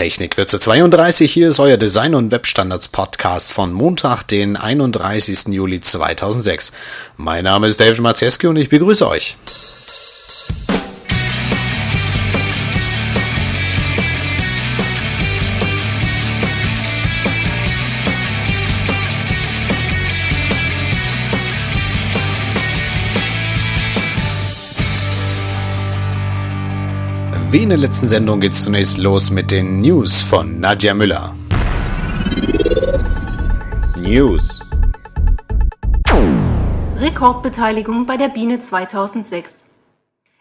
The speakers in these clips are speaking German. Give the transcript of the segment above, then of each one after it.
Technikwürze 32, hier ist euer Design- und Webstandards-Podcast von Montag, den 31. Juli 2006. Mein Name ist David Maceski und ich begrüße euch. Wie in der letzten Sendung geht es zunächst los mit den News von Nadja Müller. News. Rekordbeteiligung bei der Biene 2006.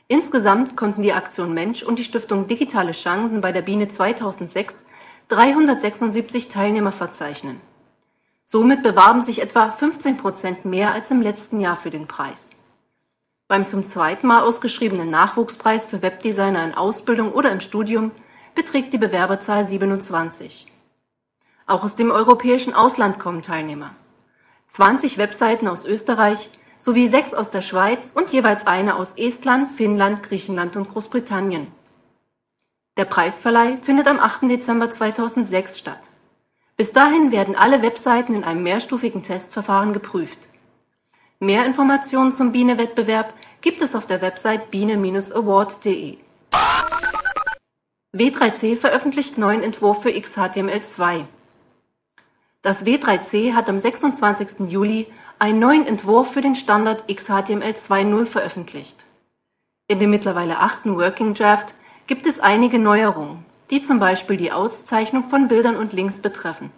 Insgesamt konnten die Aktion Mensch und die Stiftung Digitale Chancen bei der Biene 2006 376 Teilnehmer verzeichnen. Somit bewarben sich etwa 15 Prozent mehr als im letzten Jahr für den Preis. Beim zum zweiten Mal ausgeschriebenen Nachwuchspreis für Webdesigner in Ausbildung oder im Studium beträgt die Bewerberzahl 27. Auch aus dem europäischen Ausland kommen Teilnehmer. 20 Webseiten aus Österreich sowie sechs aus der Schweiz und jeweils eine aus Estland, Finnland, Griechenland und Großbritannien. Der Preisverleih findet am 8. Dezember 2006 statt. Bis dahin werden alle Webseiten in einem mehrstufigen Testverfahren geprüft. Mehr Informationen zum Biene-Wettbewerb gibt es auf der Website biene-award.de. W3C veröffentlicht neuen Entwurf für XHTML2. Das W3C hat am 26. Juli einen neuen Entwurf für den Standard XHTML 2.0 veröffentlicht. In dem mittlerweile achten Working Draft gibt es einige Neuerungen, die zum Beispiel die Auszeichnung von Bildern und Links betreffen.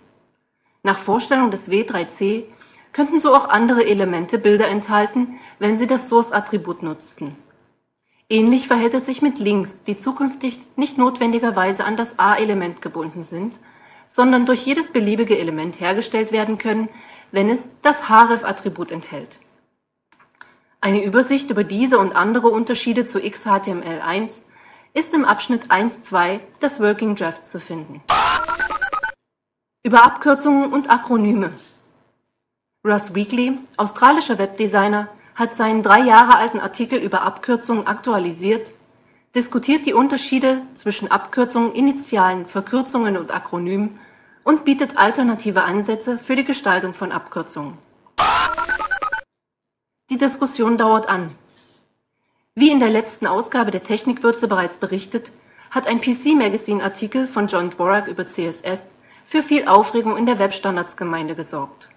Nach Vorstellung des W3C könnten so auch andere Elemente Bilder enthalten, wenn sie das Source-Attribut nutzten. Ähnlich verhält es sich mit Links, die zukünftig nicht notwendigerweise an das A-Element gebunden sind, sondern durch jedes beliebige Element hergestellt werden können, wenn es das href-Attribut enthält. Eine Übersicht über diese und andere Unterschiede zu XHTML1 ist im Abschnitt 1.2 des Working Drafts zu finden. Über Abkürzungen und Akronyme Russ Weekly, australischer Webdesigner, hat seinen drei Jahre alten Artikel über Abkürzungen aktualisiert, diskutiert die Unterschiede zwischen Abkürzungen, Initialen, Verkürzungen und Akronymen und bietet alternative Ansätze für die Gestaltung von Abkürzungen. Die Diskussion dauert an. Wie in der letzten Ausgabe der Technikwürze bereits berichtet, hat ein PC-Magazine-Artikel von John Dvorak über CSS für viel Aufregung in der Webstandardsgemeinde gesorgt.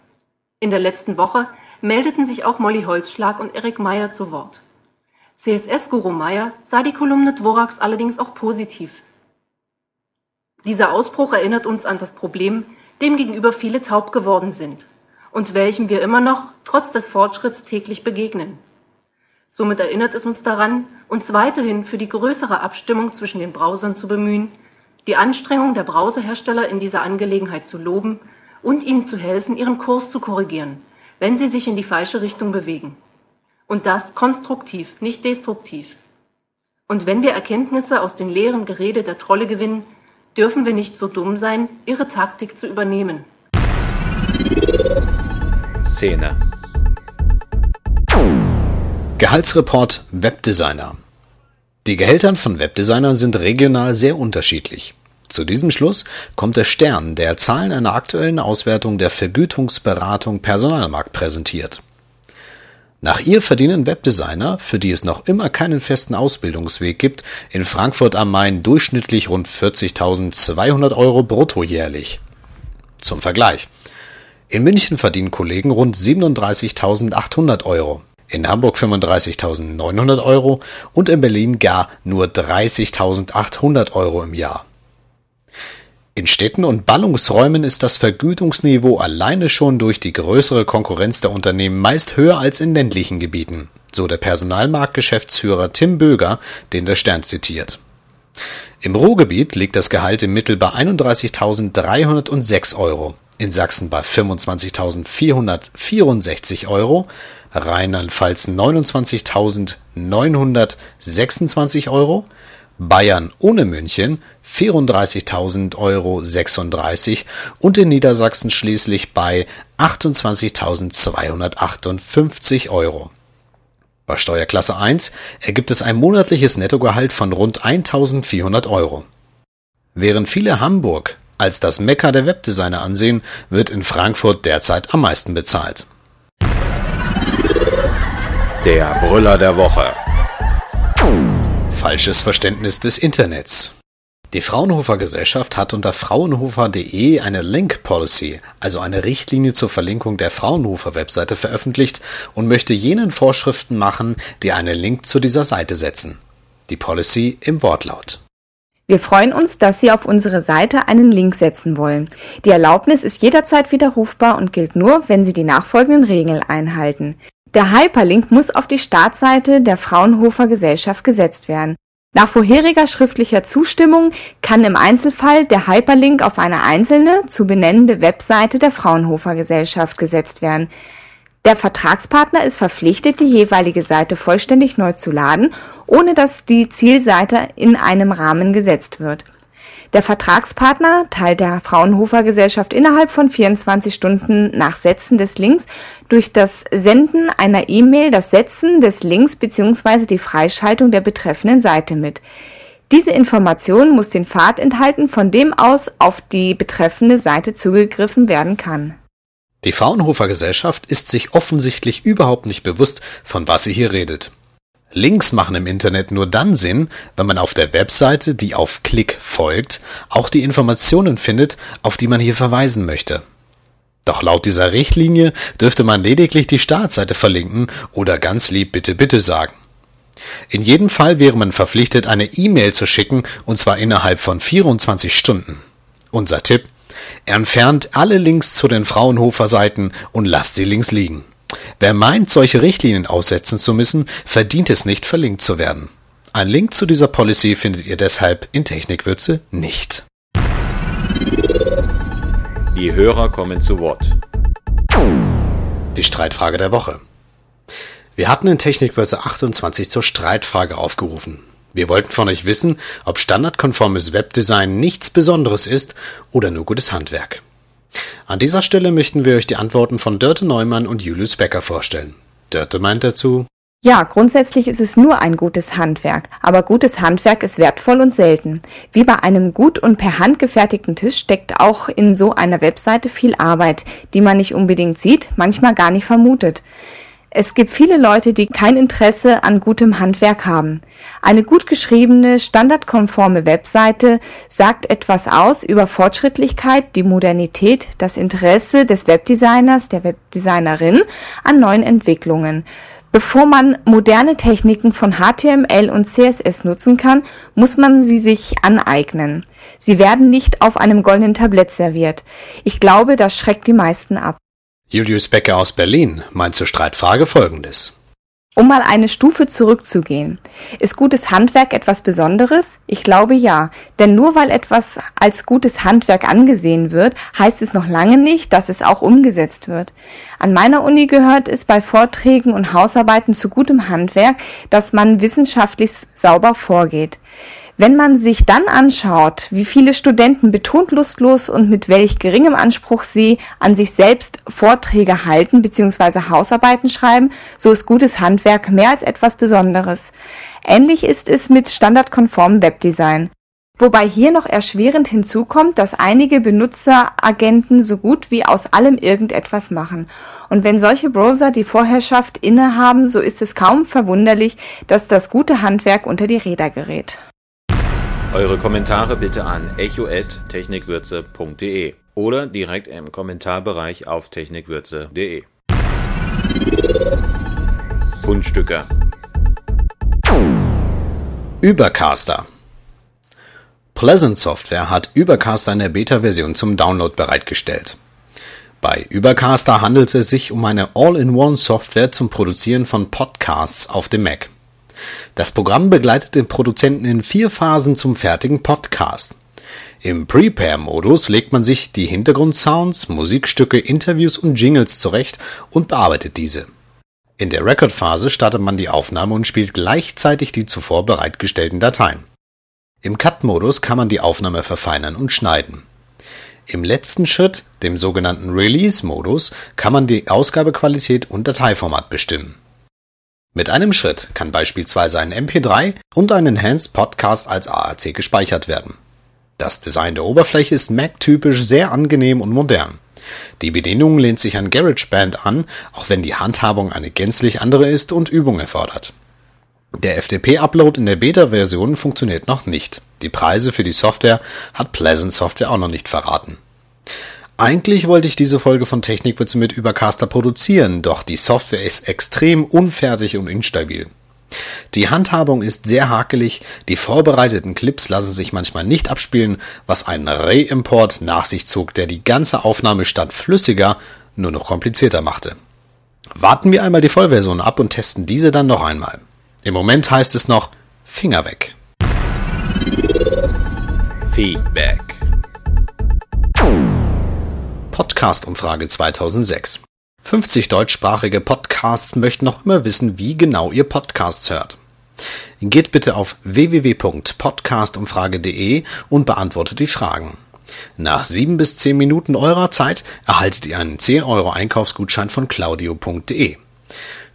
In der letzten Woche meldeten sich auch Molly Holzschlag und Erik Meyer zu Wort. CSS-Guru Meyer sah die Kolumne Dvoraks allerdings auch positiv. Dieser Ausbruch erinnert uns an das Problem, dem gegenüber viele taub geworden sind und welchem wir immer noch, trotz des Fortschritts, täglich begegnen. Somit erinnert es uns daran, uns weiterhin für die größere Abstimmung zwischen den Browsern zu bemühen, die Anstrengung der Browserhersteller in dieser Angelegenheit zu loben und ihnen zu helfen, ihren Kurs zu korrigieren, wenn sie sich in die falsche Richtung bewegen. Und das konstruktiv, nicht destruktiv. Und wenn wir Erkenntnisse aus den leeren Gerede der Trolle gewinnen, dürfen wir nicht so dumm sein, ihre Taktik zu übernehmen. Szene. Gehaltsreport Webdesigner. Die Gehälter von Webdesignern sind regional sehr unterschiedlich. Zu diesem Schluss kommt der Stern, der Zahlen einer aktuellen Auswertung der Vergütungsberatung Personalmarkt präsentiert. Nach ihr verdienen Webdesigner, für die es noch immer keinen festen Ausbildungsweg gibt, in Frankfurt am Main durchschnittlich rund 40.200 Euro brutto jährlich. Zum Vergleich. In München verdienen Kollegen rund 37.800 Euro, in Hamburg 35.900 Euro und in Berlin gar nur 30.800 Euro im Jahr. In Städten und Ballungsräumen ist das Vergütungsniveau alleine schon durch die größere Konkurrenz der Unternehmen meist höher als in ländlichen Gebieten, so der Personalmarktgeschäftsführer Tim Böger, den der Stern zitiert. Im Ruhrgebiet liegt das Gehalt im Mittel bei 31.306 Euro, in Sachsen bei 25.464 Euro, Rheinland-Pfalz 29.926 Euro, Bayern ohne München 34.000 Euro 36 und in Niedersachsen schließlich bei 28.258 Euro. Bei Steuerklasse 1 ergibt es ein monatliches Nettogehalt von rund 1.400 Euro. Während viele Hamburg als das Mekka der Webdesigner ansehen, wird in Frankfurt derzeit am meisten bezahlt. Der Brüller der Woche. Falsches Verständnis des Internets. Die Fraunhofer Gesellschaft hat unter fraunhofer.de eine Link Policy, also eine Richtlinie zur Verlinkung der Fraunhofer Webseite veröffentlicht und möchte jenen Vorschriften machen, die einen Link zu dieser Seite setzen. Die Policy im Wortlaut. Wir freuen uns, dass Sie auf unsere Seite einen Link setzen wollen. Die Erlaubnis ist jederzeit widerrufbar und gilt nur, wenn Sie die nachfolgenden Regeln einhalten. Der Hyperlink muss auf die Startseite der Fraunhofer Gesellschaft gesetzt werden. Nach vorheriger schriftlicher Zustimmung kann im Einzelfall der Hyperlink auf eine einzelne zu benennende Webseite der Fraunhofer Gesellschaft gesetzt werden. Der Vertragspartner ist verpflichtet, die jeweilige Seite vollständig neu zu laden, ohne dass die Zielseite in einem Rahmen gesetzt wird. Der Vertragspartner teilt der Fraunhofer Gesellschaft innerhalb von 24 Stunden nach Setzen des Links durch das Senden einer E-Mail das Setzen des Links bzw. die Freischaltung der betreffenden Seite mit. Diese Information muss den Pfad enthalten, von dem aus auf die betreffende Seite zugegriffen werden kann. Die Fraunhofer Gesellschaft ist sich offensichtlich überhaupt nicht bewusst, von was sie hier redet. Links machen im Internet nur dann Sinn, wenn man auf der Webseite, die auf Klick folgt, auch die Informationen findet, auf die man hier verweisen möchte. Doch laut dieser Richtlinie dürfte man lediglich die Startseite verlinken oder ganz lieb bitte bitte sagen. In jedem Fall wäre man verpflichtet, eine E-Mail zu schicken, und zwar innerhalb von 24 Stunden. Unser Tipp, Entfernt alle Links zu den Fraunhofer-Seiten und lasst sie links liegen. Wer meint, solche Richtlinien aussetzen zu müssen, verdient es nicht, verlinkt zu werden. Ein Link zu dieser Policy findet ihr deshalb in Technikwürze nicht. Die Hörer kommen zu Wort. Die Streitfrage der Woche. Wir hatten in Technikwürze 28 zur Streitfrage aufgerufen. Wir wollten von euch wissen, ob standardkonformes Webdesign nichts Besonderes ist oder nur gutes Handwerk. An dieser Stelle möchten wir euch die Antworten von Dörte Neumann und Julius Becker vorstellen. Dörte meint dazu, ja, grundsätzlich ist es nur ein gutes Handwerk, aber gutes Handwerk ist wertvoll und selten. Wie bei einem gut und per Hand gefertigten Tisch steckt auch in so einer Webseite viel Arbeit, die man nicht unbedingt sieht, manchmal gar nicht vermutet. Es gibt viele Leute, die kein Interesse an gutem Handwerk haben. Eine gut geschriebene, standardkonforme Webseite sagt etwas aus über Fortschrittlichkeit, die Modernität, das Interesse des Webdesigners, der Webdesignerin an neuen Entwicklungen. Bevor man moderne Techniken von HTML und CSS nutzen kann, muss man sie sich aneignen. Sie werden nicht auf einem goldenen Tablett serviert. Ich glaube, das schreckt die meisten ab. Julius Becker aus Berlin meint zur Streitfrage Folgendes. Um mal eine Stufe zurückzugehen. Ist gutes Handwerk etwas Besonderes? Ich glaube ja. Denn nur weil etwas als gutes Handwerk angesehen wird, heißt es noch lange nicht, dass es auch umgesetzt wird. An meiner Uni gehört es bei Vorträgen und Hausarbeiten zu gutem Handwerk, dass man wissenschaftlich sauber vorgeht. Wenn man sich dann anschaut, wie viele Studenten betont lustlos und mit welch geringem Anspruch sie an sich selbst Vorträge halten bzw. Hausarbeiten schreiben, so ist gutes Handwerk mehr als etwas Besonderes. Ähnlich ist es mit standardkonformem Webdesign. Wobei hier noch erschwerend hinzukommt, dass einige Benutzeragenten so gut wie aus allem irgendetwas machen. Und wenn solche Browser die Vorherrschaft innehaben, so ist es kaum verwunderlich, dass das gute Handwerk unter die Räder gerät. Eure Kommentare bitte an echo@technikwürze.de oder direkt im Kommentarbereich auf technikwürze.de. Fundstücke. Übercaster. Pleasant Software hat Übercaster in der Beta-Version zum Download bereitgestellt. Bei Übercaster handelt es sich um eine All-in-One-Software zum Produzieren von Podcasts auf dem Mac. Das Programm begleitet den Produzenten in vier Phasen zum fertigen Podcast. Im Prepare-Modus legt man sich die Hintergrundsounds, Musikstücke, Interviews und Jingles zurecht und bearbeitet diese. In der Record-Phase startet man die Aufnahme und spielt gleichzeitig die zuvor bereitgestellten Dateien. Im Cut-Modus kann man die Aufnahme verfeinern und schneiden. Im letzten Schritt, dem sogenannten Release-Modus, kann man die Ausgabequalität und Dateiformat bestimmen. Mit einem Schritt kann beispielsweise ein MP3 und ein Enhanced Podcast als AAC gespeichert werden. Das Design der Oberfläche ist Mac-typisch sehr angenehm und modern. Die Bedienung lehnt sich an GarageBand an, auch wenn die Handhabung eine gänzlich andere ist und Übung erfordert. Der FTP-Upload in der Beta-Version funktioniert noch nicht. Die Preise für die Software hat Pleasant Software auch noch nicht verraten. Eigentlich wollte ich diese Folge von Technikwitze mit Übercaster produzieren, doch die Software ist extrem unfertig und instabil. Die Handhabung ist sehr hakelig, die vorbereiteten Clips lassen sich manchmal nicht abspielen, was einen Re-Import nach sich zog, der die ganze Aufnahme statt flüssiger nur noch komplizierter machte. Warten wir einmal die Vollversion ab und testen diese dann noch einmal. Im Moment heißt es noch Finger weg. Feedback. Podcast-Umfrage 2006. 50 deutschsprachige Podcasts möchten noch immer wissen, wie genau ihr Podcasts hört. Geht bitte auf www.podcastumfrage.de und beantwortet die Fragen. Nach sieben bis zehn Minuten eurer Zeit erhaltet ihr einen 10 Euro Einkaufsgutschein von claudio.de.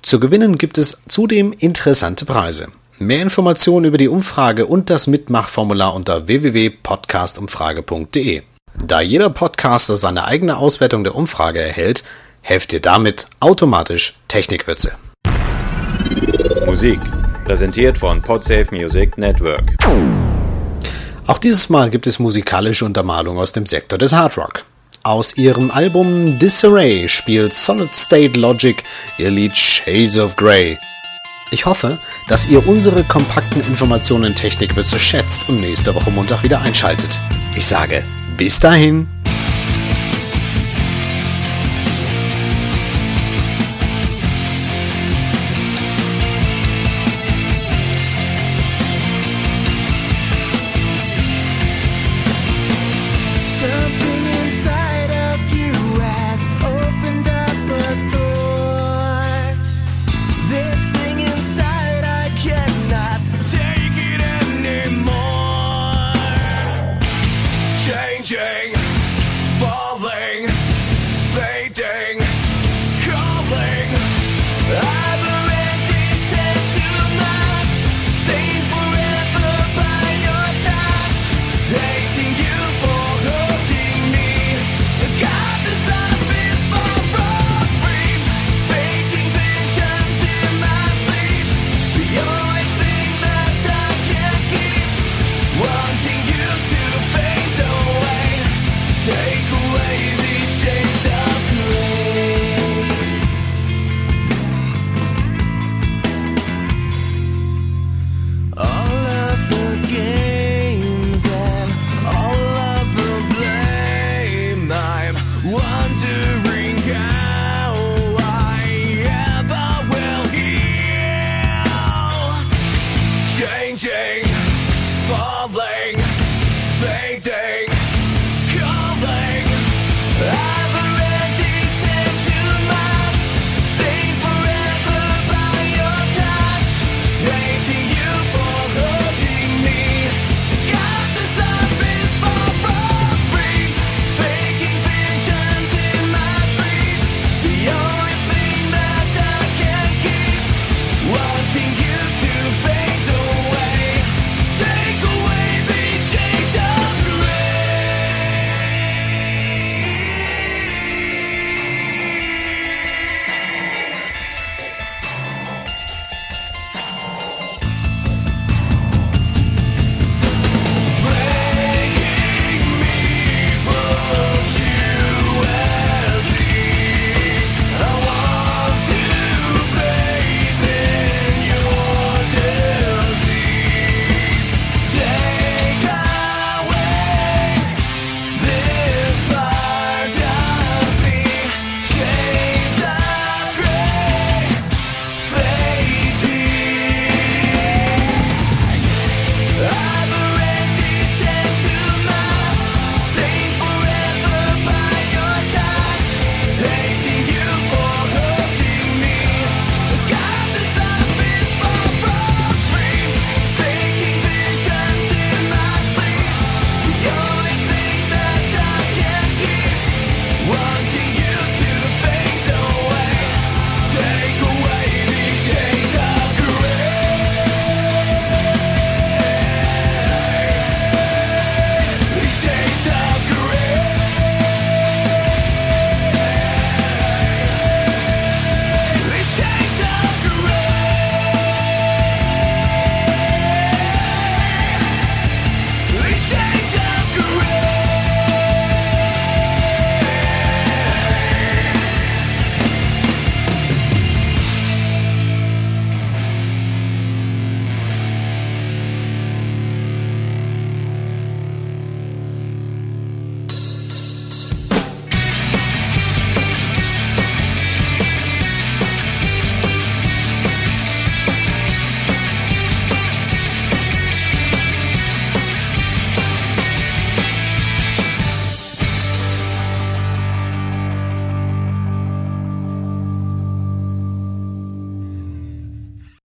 Zu gewinnen gibt es zudem interessante Preise. Mehr Informationen über die Umfrage und das Mitmachformular unter www.podcastumfrage.de. Da jeder Podcaster seine eigene Auswertung der Umfrage erhält, helft ihr damit automatisch Technikwitze. Musik. Präsentiert von Podsafe Music Network. Auch dieses Mal gibt es musikalische Untermalung aus dem Sektor des Hardrock. Aus ihrem Album Disarray spielt Solid State Logic ihr Lied Shades of Grey. Ich hoffe, dass ihr unsere kompakten Informationen in Technikwitze schätzt und nächste Woche Montag wieder einschaltet. Ich sage, bis dahin.